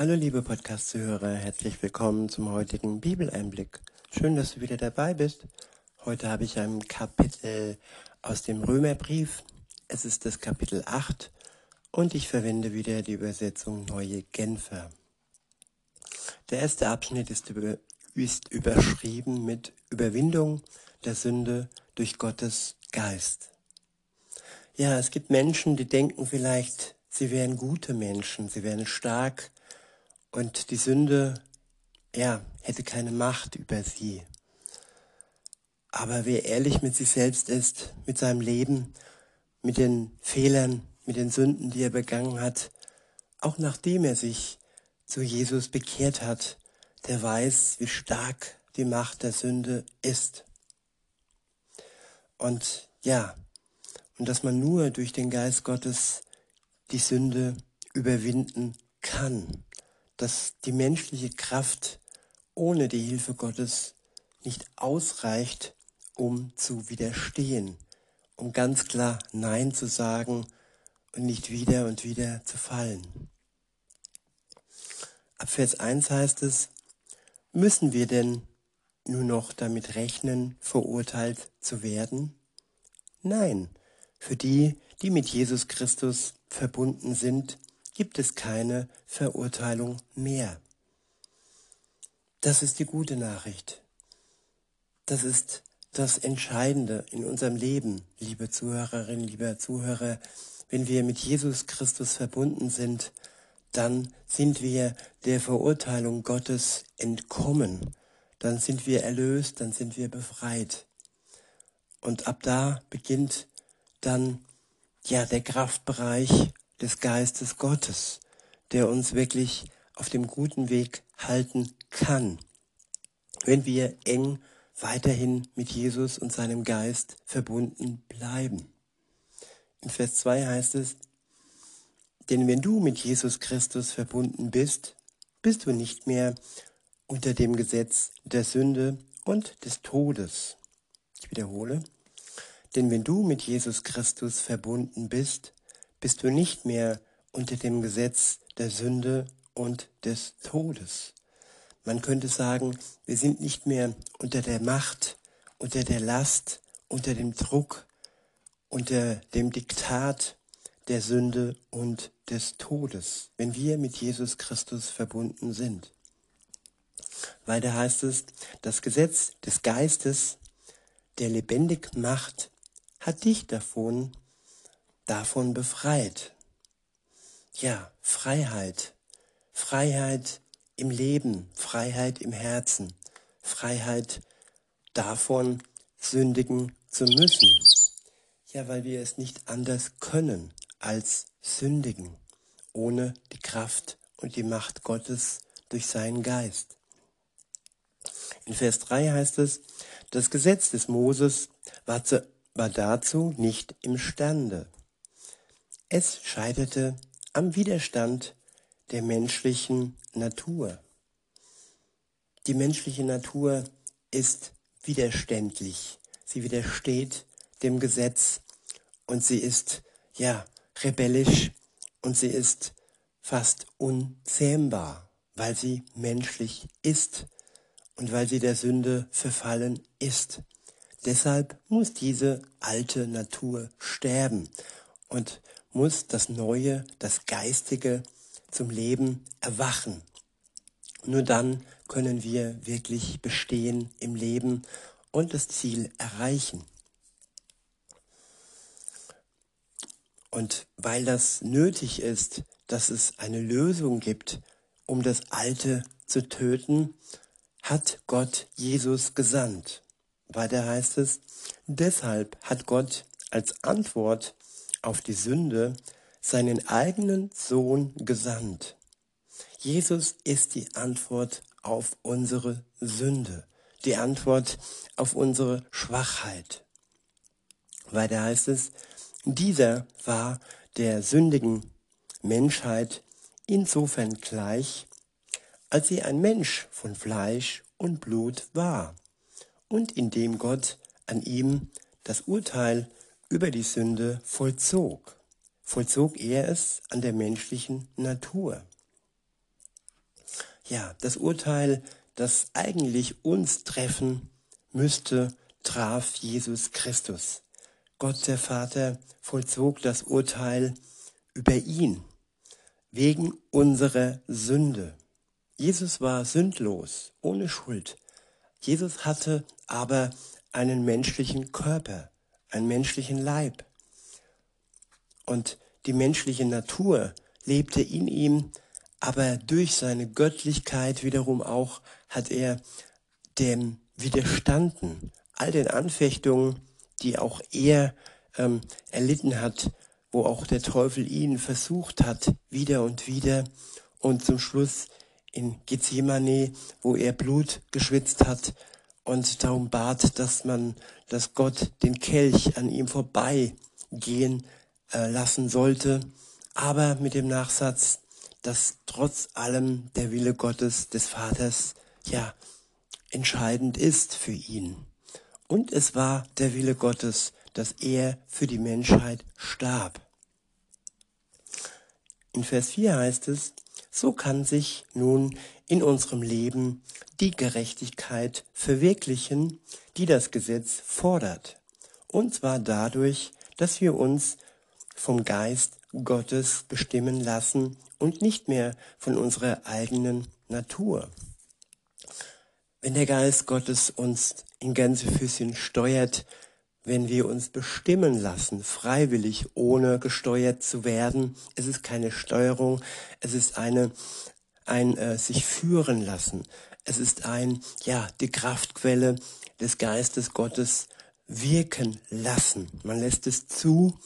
Hallo liebe Podcast-Zuhörer, herzlich willkommen zum heutigen Bibeleinblick. Schön, dass du wieder dabei bist. Heute habe ich ein Kapitel aus dem Römerbrief. Es ist das Kapitel 8 und ich verwende wieder die Übersetzung Neue Genfer. Der erste Abschnitt ist, über, ist überschrieben mit Überwindung der Sünde durch Gottes Geist. Ja, es gibt Menschen, die denken vielleicht, sie wären gute Menschen, sie wären stark und die Sünde, ja, hätte keine Macht über sie. Aber wer ehrlich mit sich selbst ist, mit seinem Leben, mit den Fehlern, mit den Sünden, die er begangen hat, auch nachdem er sich zu Jesus bekehrt hat, der weiß, wie stark die Macht der Sünde ist. Und ja, und dass man nur durch den Geist Gottes die Sünde überwinden kann, dass die menschliche Kraft ohne die Hilfe Gottes nicht ausreicht, um zu widerstehen, um ganz klar Nein zu sagen und nicht wieder und wieder zu fallen. Ab Vers 1 heißt es, müssen wir denn nur noch damit rechnen, verurteilt zu werden? Nein, für die, die mit Jesus Christus verbunden sind, gibt es keine Verurteilung mehr. Das ist die gute Nachricht. Das ist das Entscheidende in unserem Leben, liebe Zuhörerinnen, lieber Zuhörer. Wenn wir mit Jesus Christus verbunden sind, dann sind wir der Verurteilung Gottes entkommen. Dann sind wir erlöst, dann sind wir befreit. Und ab da beginnt dann ja der Kraftbereich des Geistes Gottes, der uns wirklich auf dem guten Weg halten kann, wenn wir eng weiterhin mit Jesus und seinem Geist verbunden bleiben. In Vers 2 heißt es, denn wenn du mit Jesus Christus verbunden bist, bist du nicht mehr unter dem Gesetz der Sünde und des Todes. Ich wiederhole, denn wenn du mit Jesus Christus verbunden bist, bist du nicht mehr unter dem Gesetz der Sünde und des Todes. Man könnte sagen, wir sind nicht mehr unter der Macht, unter der Last, unter dem Druck, unter dem Diktat der Sünde und des Todes, wenn wir mit Jesus Christus verbunden sind. Weiter heißt es, das Gesetz des Geistes, der lebendig macht, hat dich davon, davon befreit. Ja, Freiheit. Freiheit im Leben, Freiheit im Herzen, Freiheit davon, sündigen zu müssen. Ja, weil wir es nicht anders können als sündigen, ohne die Kraft und die Macht Gottes durch seinen Geist. In Vers 3 heißt es, das Gesetz des Moses war, zu, war dazu nicht imstande. Es scheiterte am Widerstand der menschlichen Natur. Die menschliche Natur ist widerständlich. Sie widersteht dem Gesetz und sie ist, ja, rebellisch und sie ist fast unzähmbar, weil sie menschlich ist und weil sie der Sünde verfallen ist. Deshalb muss diese alte Natur sterben und muss das Neue, das Geistige zum Leben erwachen. Nur dann können wir wirklich bestehen im Leben und das Ziel erreichen. Und weil das nötig ist, dass es eine Lösung gibt, um das Alte zu töten, hat Gott Jesus gesandt. Weiter heißt es, deshalb hat Gott als Antwort auf die Sünde seinen eigenen Sohn gesandt. Jesus ist die Antwort auf unsere Sünde, die Antwort auf unsere Schwachheit. Weiter heißt es, dieser war der sündigen Menschheit insofern gleich, als sie ein Mensch von Fleisch und Blut war und indem Gott an ihm das Urteil über die Sünde vollzog, vollzog er es an der menschlichen Natur. ja, das Urteil, das eigentlich uns treffen müsste, traf Jesus Christus. Gott der Vater vollzog das Urteil über ihn wegen unserer Sünde. Jesus war sündlos, ohne Schuld. Jesus hatte aber einen menschlichen Körper, einen menschlichen Leib. Und die menschliche Natur lebte in ihm, aber durch seine Göttlichkeit wiederum auch hat er dem widerstanden, all den Anfechtungen, die auch er ähm, erlitten hat, wo auch der Teufel ihn versucht hat, wieder und wieder. Und zum Schluss in Gethsemane, wo er Blut geschwitzt hat und darum bat, dass man, dass Gott den Kelch an ihm vorbeigehen äh, lassen sollte, aber mit dem Nachsatz, dass trotz allem der Wille Gottes des Vaters ja entscheidend ist für ihn. Und es war der Wille Gottes, dass er für die Menschheit starb. In Vers 4 heißt es, so kann sich nun in unserem Leben die Gerechtigkeit verwirklichen, die das Gesetz fordert. Und zwar dadurch, dass wir uns vom Geist Gottes bestimmen lassen und nicht mehr von unserer eigenen Natur. Wenn der Geist Gottes uns in Gänsefüßchen steuert, wenn wir uns bestimmen lassen, freiwillig, ohne gesteuert zu werden. Es ist keine Steuerung, es ist eine, ein äh, sich führen lassen. Es ist ein, ja, die Kraftquelle des Geistes Gottes wirken lassen. Man lässt es zu,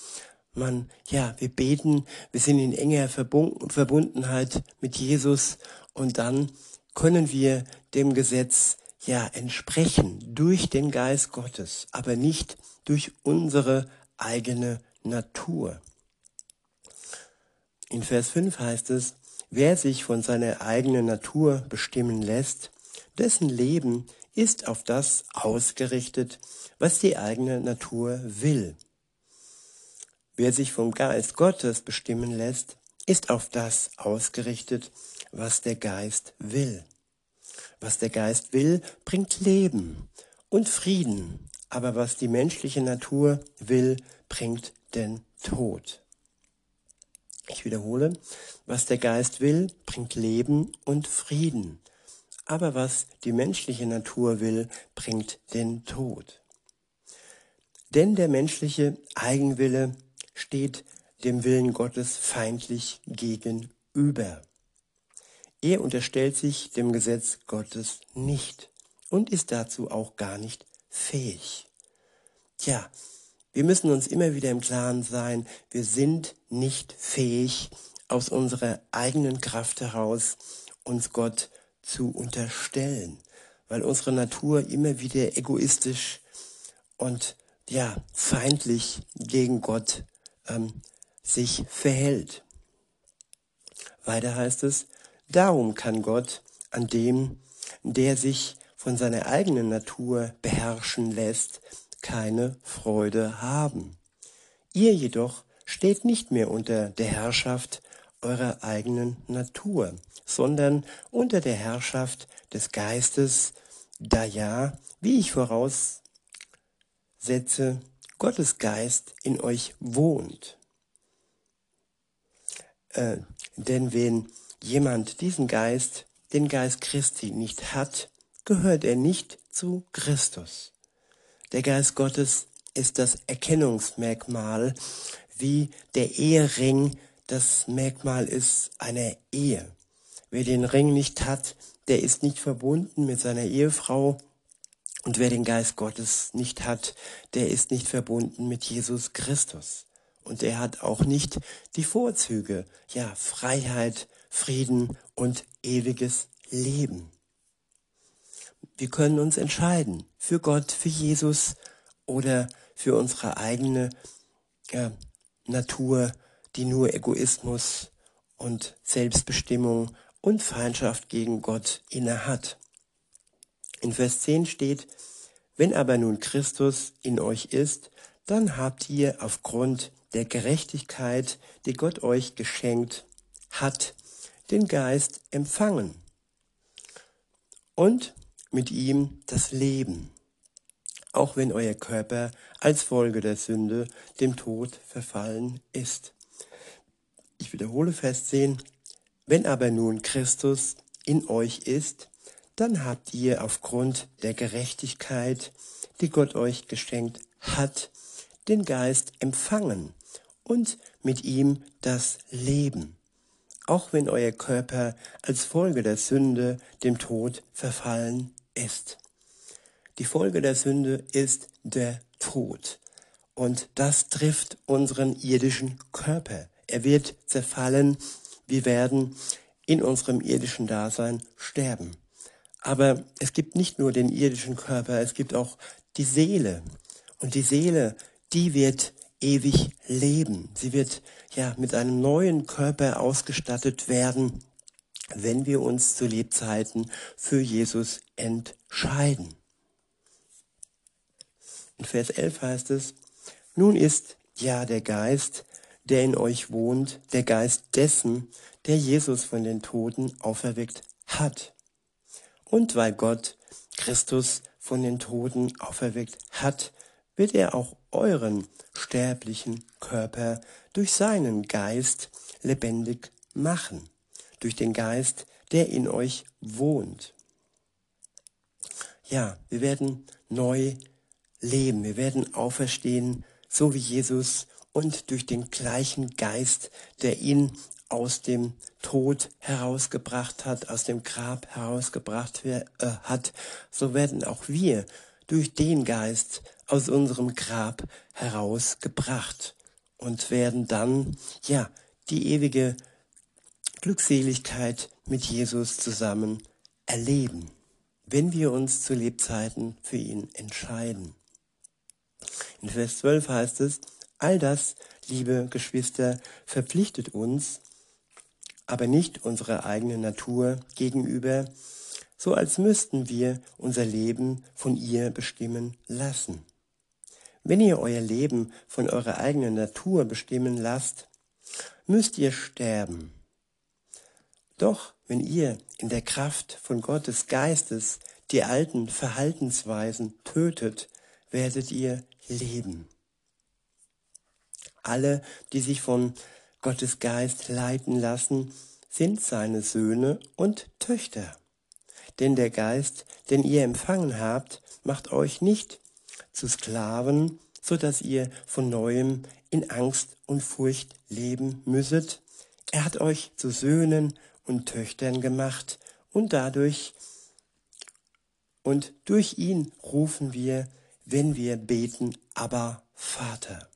man, ja, wir beten, wir sind in enger Verbundenheit mit Jesus und dann können wir dem Gesetz ja entsprechen durch den Geist Gottes, aber nicht durch unsere eigene Natur. In Vers 5 heißt es, wer sich von seiner eigenen Natur bestimmen lässt, dessen Leben ist auf das ausgerichtet, was die eigene Natur will. Wer sich vom Geist Gottes bestimmen lässt, ist auf das ausgerichtet, was der Geist will. Was der Geist will, bringt Leben und Frieden, aber was die menschliche Natur will, bringt den Tod. Ich wiederhole, was der Geist will, bringt Leben und Frieden, aber was die menschliche Natur will, bringt den Tod. Denn der menschliche Eigenwille steht dem Willen Gottes feindlich gegenüber. Er unterstellt sich dem Gesetz Gottes nicht und ist dazu auch gar nicht fähig. Tja, wir müssen uns immer wieder im Klaren sein, wir sind nicht fähig, aus unserer eigenen Kraft heraus uns Gott zu unterstellen, weil unsere Natur immer wieder egoistisch und ja, feindlich gegen Gott ähm, sich verhält. Weiter heißt es, Darum kann Gott an dem, der sich von seiner eigenen Natur beherrschen lässt, keine Freude haben. Ihr jedoch steht nicht mehr unter der Herrschaft eurer eigenen Natur, sondern unter der Herrschaft des Geistes, da ja, wie ich voraussetze, Gottes Geist in euch wohnt. Äh, denn wenn jemand diesen Geist, den Geist Christi, nicht hat, gehört er nicht zu Christus. Der Geist Gottes ist das Erkennungsmerkmal, wie der Ehering das Merkmal ist einer Ehe. Wer den Ring nicht hat, der ist nicht verbunden mit seiner Ehefrau. Und wer den Geist Gottes nicht hat, der ist nicht verbunden mit Jesus Christus. Und er hat auch nicht die Vorzüge, ja, Freiheit, Frieden und ewiges Leben. Wir können uns entscheiden für Gott, für Jesus oder für unsere eigene äh, Natur, die nur Egoismus und Selbstbestimmung und Feindschaft gegen Gott inne hat. In Vers 10 steht, wenn aber nun Christus in euch ist, dann habt ihr aufgrund der Gerechtigkeit, die Gott euch geschenkt hat, den Geist empfangen. und mit ihm das Leben, auch wenn euer Körper als Folge der Sünde dem Tod verfallen ist. Ich wiederhole 10. Wenn aber nun Christus in euch ist, dann habt ihr aufgrund der Gerechtigkeit, die Gott euch geschenkt hat, den Geist empfangen und mit ihm das Leben, auch wenn euer Körper als Folge der Sünde dem Tod verfallen ist. Die Folge der Sünde ist der Tod. Und das trifft unseren irdischen Körper. Er wird zerfallen. Wir werden in unserem irdischen Dasein sterben. Aber es gibt nicht nur den irdischen Körper, es gibt auch die Seele. Und die Seele, die wird ewig leben. Sie wird ja mit einem neuen Körper ausgestattet werden, wenn wir uns zu Lebzeiten für Jesus entscheiden. In Vers 11 heißt es, nun ist ja der Geist, der in euch wohnt, der Geist dessen, der Jesus von den Toten auferweckt hat. Und weil Gott Christus von den Toten auferweckt hat, wird er auch euren sterblichen Körper durch seinen Geist lebendig machen, durch den Geist, der in euch wohnt. Ja, wir werden neu leben, wir werden auferstehen, so wie Jesus und durch den gleichen Geist, der ihn aus dem Tod herausgebracht hat, aus dem Grab herausgebracht äh, hat, so werden auch wir durch den Geist aus unserem Grab herausgebracht und werden dann, ja, die ewige Glückseligkeit mit Jesus zusammen erleben, wenn wir uns zu Lebzeiten für ihn entscheiden. In Vers 12 heißt es, all das, liebe Geschwister, verpflichtet uns, aber nicht unserer eigenen Natur gegenüber, so als müssten wir unser Leben von ihr bestimmen lassen. Wenn ihr euer Leben von eurer eigenen Natur bestimmen lasst, müsst ihr sterben. Doch wenn ihr in der Kraft von Gottes Geistes die alten Verhaltensweisen tötet, werdet ihr leben. Alle, die sich von Gottes Geist leiten lassen, sind seine Söhne und Töchter. Denn der Geist, den ihr empfangen habt, macht euch nicht zu Sklaven, so dass ihr von neuem in Angst und Furcht leben müsset. Er hat euch zu Söhnen und Töchtern gemacht und dadurch und durch ihn rufen wir, wenn wir beten, aber Vater.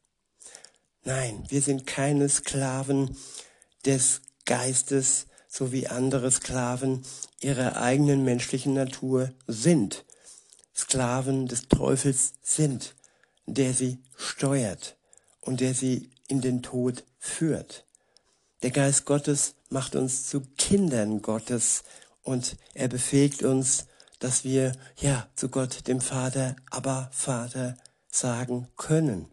Nein, wir sind keine Sklaven des Geistes, so wie andere Sklaven ihrer eigenen menschlichen Natur sind. Sklaven des Teufels sind, der sie steuert und der sie in den Tod führt. Der Geist Gottes macht uns zu Kindern Gottes und er befähigt uns, dass wir ja zu Gott, dem Vater, aber Vater sagen können.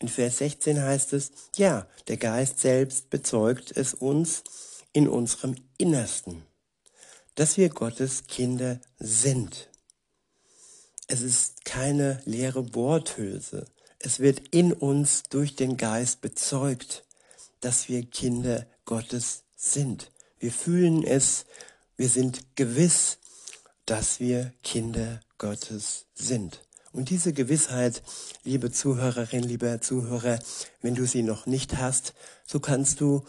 In Vers 16 heißt es, ja, der Geist selbst bezeugt es uns in unserem Innersten, dass wir Gottes Kinder sind. Es ist keine leere Worthülse. Es wird in uns durch den Geist bezeugt, dass wir Kinder Gottes sind. Wir fühlen es, wir sind gewiss, dass wir Kinder Gottes sind. Und diese Gewissheit, liebe Zuhörerin, lieber Zuhörer, wenn du sie noch nicht hast, so kannst du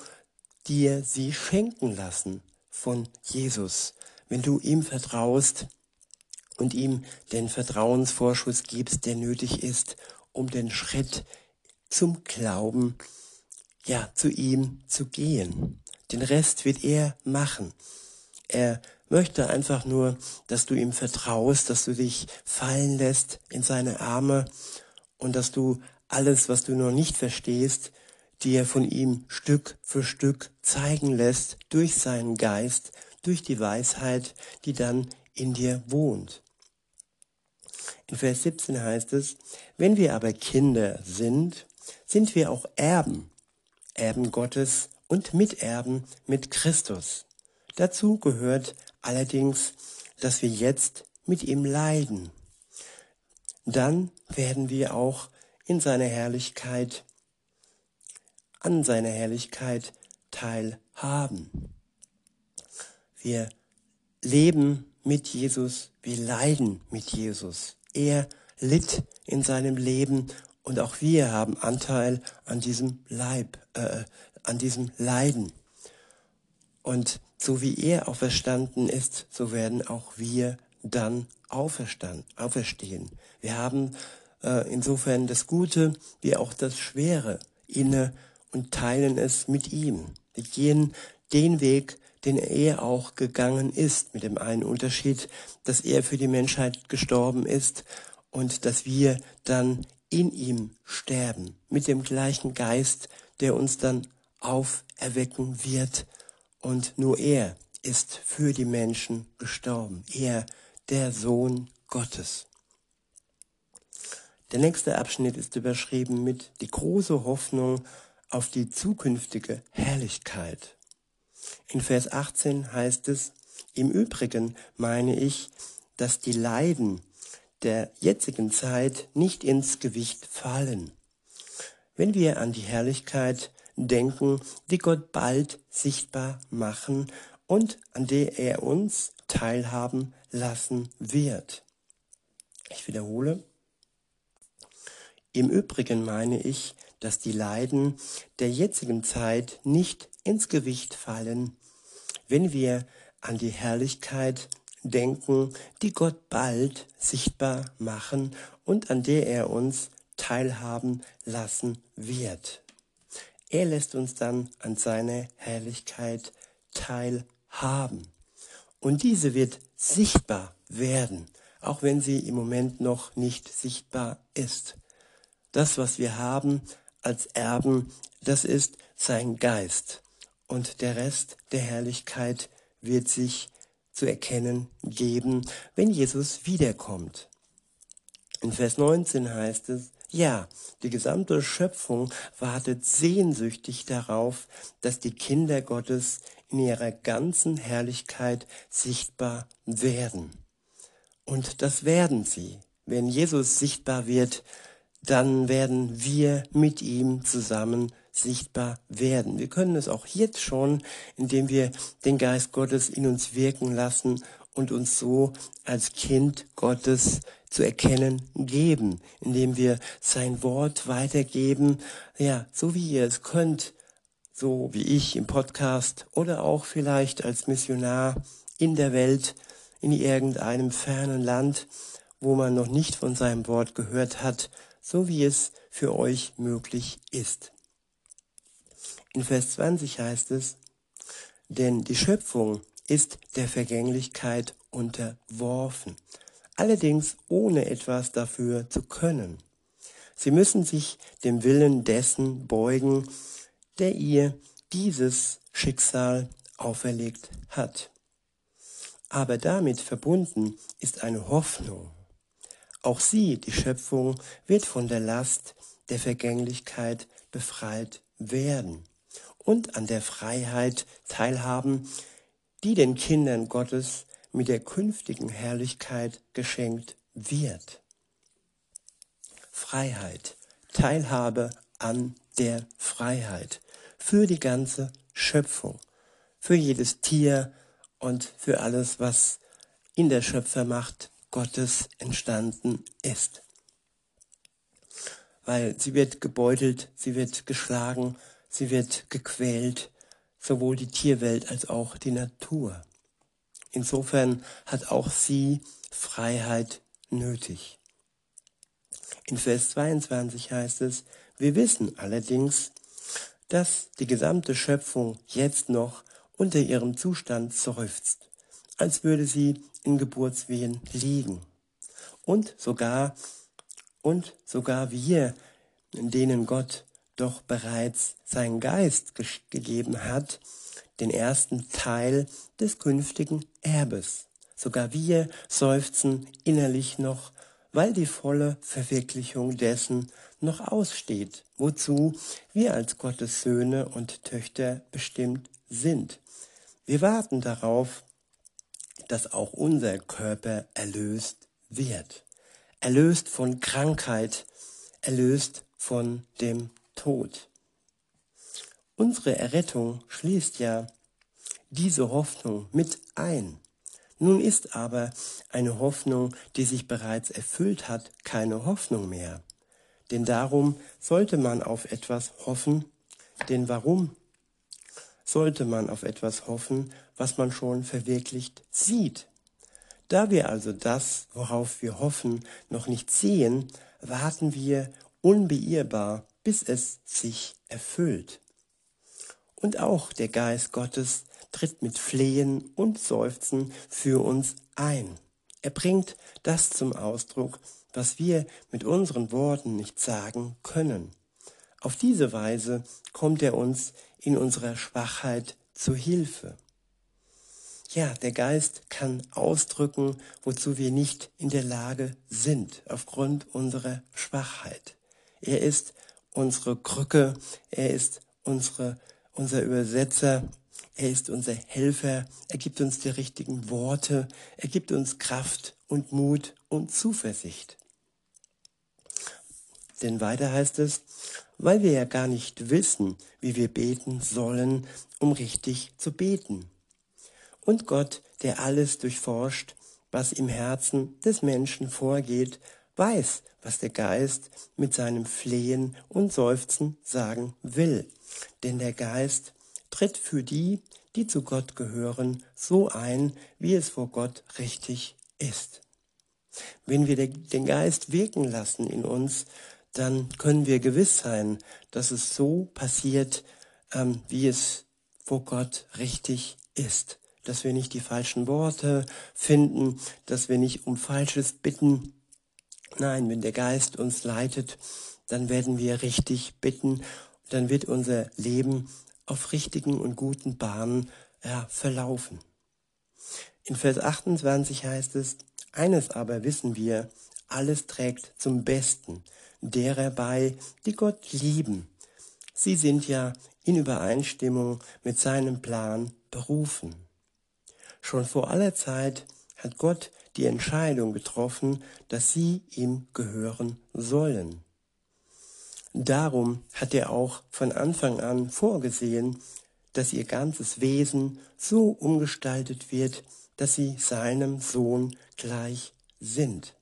dir sie schenken lassen von Jesus. Wenn du ihm vertraust und ihm den Vertrauensvorschuss gibst, der nötig ist, um den Schritt zum Glauben, ja, zu ihm zu gehen. Den Rest wird er machen. Er möchte einfach nur, dass du ihm vertraust, dass du dich fallen lässt in seine Arme und dass du alles, was du noch nicht verstehst, dir von ihm Stück für Stück zeigen lässt durch seinen Geist, durch die Weisheit, die dann in dir wohnt. In Vers 17 heißt es, wenn wir aber Kinder sind, sind wir auch Erben, Erben Gottes und Miterben mit Christus. Dazu gehört allerdings, dass wir jetzt mit ihm leiden. Dann werden wir auch in seiner Herrlichkeit, an seiner Herrlichkeit teilhaben. Wir leben mit Jesus, wir leiden mit Jesus. Er litt in seinem Leben und auch wir haben Anteil an diesem Leib, äh, an diesem Leiden. Und so wie er auferstanden ist, so werden auch wir dann auferstehen. Wir haben äh, insofern das Gute wie auch das Schwere inne und teilen es mit ihm. Wir gehen den Weg, den er auch gegangen ist, mit dem einen Unterschied, dass er für die Menschheit gestorben ist und dass wir dann in ihm sterben, mit dem gleichen Geist, der uns dann auferwecken wird. Und nur er ist für die Menschen gestorben. Er, der Sohn Gottes. Der nächste Abschnitt ist überschrieben mit die große Hoffnung auf die zukünftige Herrlichkeit. In Vers 18 heißt es, im Übrigen meine ich, dass die Leiden der jetzigen Zeit nicht ins Gewicht fallen. Wenn wir an die Herrlichkeit denken, die Gott bald sichtbar machen und an der er uns teilhaben lassen wird. Ich wiederhole. Im Übrigen meine ich, dass die Leiden der jetzigen Zeit nicht ins Gewicht fallen, wenn wir an die Herrlichkeit denken, die Gott bald sichtbar machen und an der er uns teilhaben lassen wird. Er lässt uns dann an seiner Herrlichkeit teilhaben. Und diese wird sichtbar werden, auch wenn sie im Moment noch nicht sichtbar ist. Das, was wir haben als Erben, das ist sein Geist. Und der Rest der Herrlichkeit wird sich zu erkennen geben, wenn Jesus wiederkommt. In Vers 19 heißt es, ja, die gesamte Schöpfung wartet sehnsüchtig darauf, dass die Kinder Gottes in ihrer ganzen Herrlichkeit sichtbar werden. Und das werden sie. Wenn Jesus sichtbar wird, dann werden wir mit ihm zusammen sichtbar werden. Wir können es auch jetzt schon, indem wir den Geist Gottes in uns wirken lassen und uns so als Kind Gottes zu erkennen geben, indem wir sein Wort weitergeben, ja, so wie ihr es könnt, so wie ich im Podcast oder auch vielleicht als Missionar in der Welt, in irgendeinem fernen Land, wo man noch nicht von seinem Wort gehört hat, so wie es für euch möglich ist. In Vers 20 heißt es, denn die Schöpfung ist der Vergänglichkeit unterworfen, allerdings ohne etwas dafür zu können. Sie müssen sich dem Willen dessen beugen, der ihr dieses Schicksal auferlegt hat. Aber damit verbunden ist eine Hoffnung. Auch sie, die Schöpfung, wird von der Last der Vergänglichkeit befreit werden und an der Freiheit teilhaben, die den Kindern Gottes mit der künftigen Herrlichkeit geschenkt wird. Freiheit, Teilhabe an der Freiheit für die ganze Schöpfung, für jedes Tier und für alles, was in der Schöpfermacht Gottes entstanden ist. Weil sie wird gebeutelt, sie wird geschlagen, sie wird gequält, sowohl die Tierwelt als auch die Natur. Insofern hat auch sie Freiheit nötig. In Vers 22 heißt es, wir wissen allerdings, dass die gesamte Schöpfung jetzt noch unter ihrem Zustand seufzt, als würde sie in Geburtswehen liegen. Und sogar, und sogar wir, denen Gott doch bereits sein Geist ge gegeben hat, den ersten Teil des künftigen Erbes. Sogar wir seufzen innerlich noch, weil die volle Verwirklichung dessen noch aussteht, wozu wir als Gottes Söhne und Töchter bestimmt sind. Wir warten darauf, dass auch unser Körper erlöst wird. Erlöst von Krankheit, erlöst von dem Tod. Unsere Errettung schließt ja diese Hoffnung mit ein. Nun ist aber eine Hoffnung, die sich bereits erfüllt hat, keine Hoffnung mehr. Denn darum sollte man auf etwas hoffen, denn warum sollte man auf etwas hoffen, was man schon verwirklicht sieht? Da wir also das, worauf wir hoffen, noch nicht sehen, warten wir unbeirrbar, bis es sich erfüllt. Und auch der Geist Gottes tritt mit Flehen und Seufzen für uns ein. Er bringt das zum Ausdruck, was wir mit unseren Worten nicht sagen können. Auf diese Weise kommt er uns in unserer Schwachheit zu Hilfe. Ja, der Geist kann ausdrücken, wozu wir nicht in der Lage sind, aufgrund unserer Schwachheit. Er ist unsere Krücke, er ist unsere, unser Übersetzer, er ist unser Helfer, er gibt uns die richtigen Worte, er gibt uns Kraft und Mut und Zuversicht. Denn weiter heißt es, weil wir ja gar nicht wissen, wie wir beten sollen, um richtig zu beten. Und Gott, der alles durchforscht, was im Herzen des Menschen vorgeht, weiß, was der Geist mit seinem Flehen und Seufzen sagen will. Denn der Geist tritt für die, die zu Gott gehören, so ein, wie es vor Gott richtig ist. Wenn wir den Geist wirken lassen in uns, dann können wir gewiss sein, dass es so passiert, ähm, wie es vor Gott richtig ist. Dass wir nicht die falschen Worte finden, dass wir nicht um Falsches bitten. Nein, wenn der Geist uns leitet, dann werden wir richtig bitten, dann wird unser Leben auf richtigen und guten Bahnen ja, verlaufen. In Vers 28 heißt es, eines aber wissen wir, alles trägt zum Besten derer bei, die Gott lieben. Sie sind ja in Übereinstimmung mit seinem Plan berufen. Schon vor aller Zeit hat Gott die Entscheidung getroffen, dass sie ihm gehören sollen. Darum hat er auch von Anfang an vorgesehen, dass ihr ganzes Wesen so umgestaltet wird, dass sie seinem Sohn gleich sind.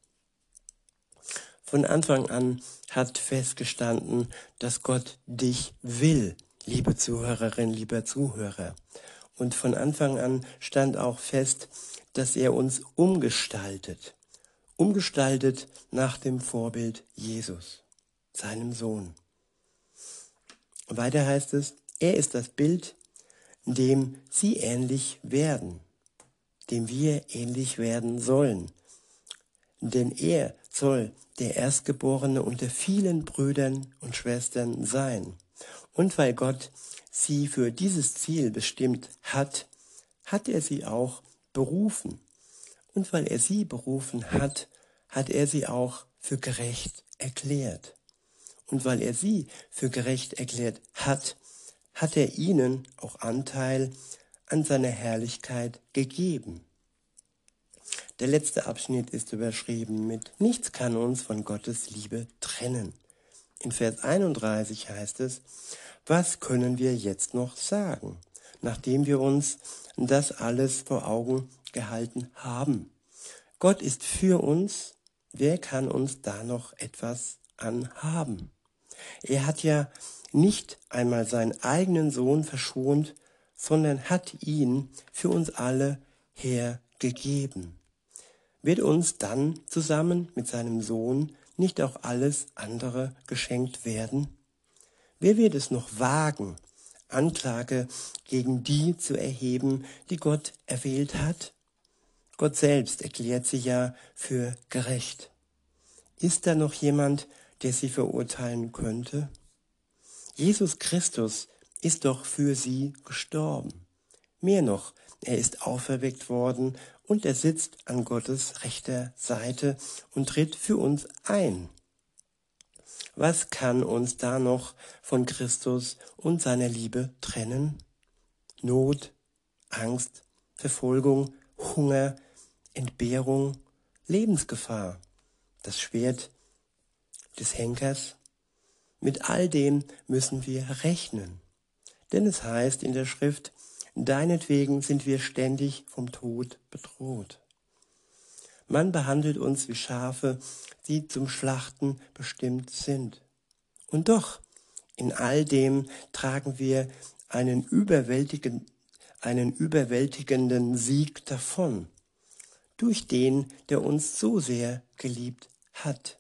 Von Anfang an hat festgestanden, dass Gott dich will, liebe Zuhörerin, lieber Zuhörer. Und von Anfang an stand auch fest, dass er uns umgestaltet, umgestaltet nach dem Vorbild Jesus seinem Sohn. Weiter heißt es, er ist das Bild, dem sie ähnlich werden, dem wir ähnlich werden sollen. Denn er soll der Erstgeborene unter vielen Brüdern und Schwestern sein. Und weil Gott sie für dieses Ziel bestimmt hat, hat er sie auch berufen. Und weil er sie berufen hat, hat er sie auch für gerecht erklärt. Und weil er sie für gerecht erklärt hat, hat er ihnen auch Anteil an seiner Herrlichkeit gegeben. Der letzte Abschnitt ist überschrieben mit Nichts kann uns von Gottes Liebe trennen. In Vers 31 heißt es, was können wir jetzt noch sagen, nachdem wir uns das alles vor Augen gehalten haben? Gott ist für uns, wer kann uns da noch etwas anhaben? Er hat ja nicht einmal seinen eigenen Sohn verschont, sondern hat ihn für uns alle hergegeben. Wird uns dann zusammen mit seinem Sohn nicht auch alles andere geschenkt werden? Wer wird es noch wagen, Anklage gegen die zu erheben, die Gott erwählt hat? Gott selbst erklärt sie ja für gerecht. Ist da noch jemand, der sie verurteilen könnte? Jesus Christus ist doch für sie gestorben. Mehr noch, er ist auferweckt worden und er sitzt an Gottes rechter Seite und tritt für uns ein. Was kann uns da noch von Christus und seiner Liebe trennen? Not, Angst, Verfolgung Hunger, Entbehrung, Lebensgefahr, das Schwert des Henkers. Mit all dem müssen wir rechnen. Denn es heißt in der Schrift, deinetwegen sind wir ständig vom Tod bedroht. Man behandelt uns wie Schafe, die zum Schlachten bestimmt sind. Und doch, in all dem tragen wir einen, überwältigen, einen überwältigenden Sieg davon, durch den, der uns so sehr geliebt hat.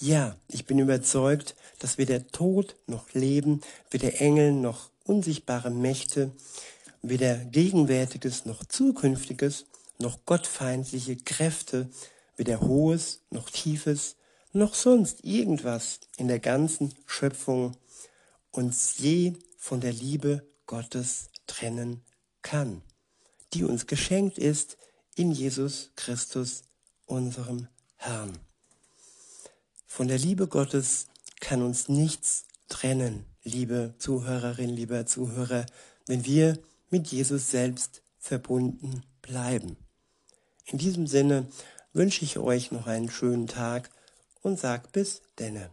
Ja, ich bin überzeugt, dass weder Tod noch Leben, weder Engel noch unsichtbare Mächte, weder Gegenwärtiges noch Zukünftiges noch gottfeindliche Kräfte, weder Hohes noch Tiefes, noch sonst irgendwas in der ganzen Schöpfung uns je von der Liebe Gottes trennen kann, die uns geschenkt ist in Jesus Christus, unserem Herrn. Von der Liebe Gottes kann uns nichts trennen, liebe Zuhörerin, lieber Zuhörer, wenn wir mit Jesus selbst verbunden bleiben. In diesem Sinne wünsche ich euch noch einen schönen Tag und sag bis denne.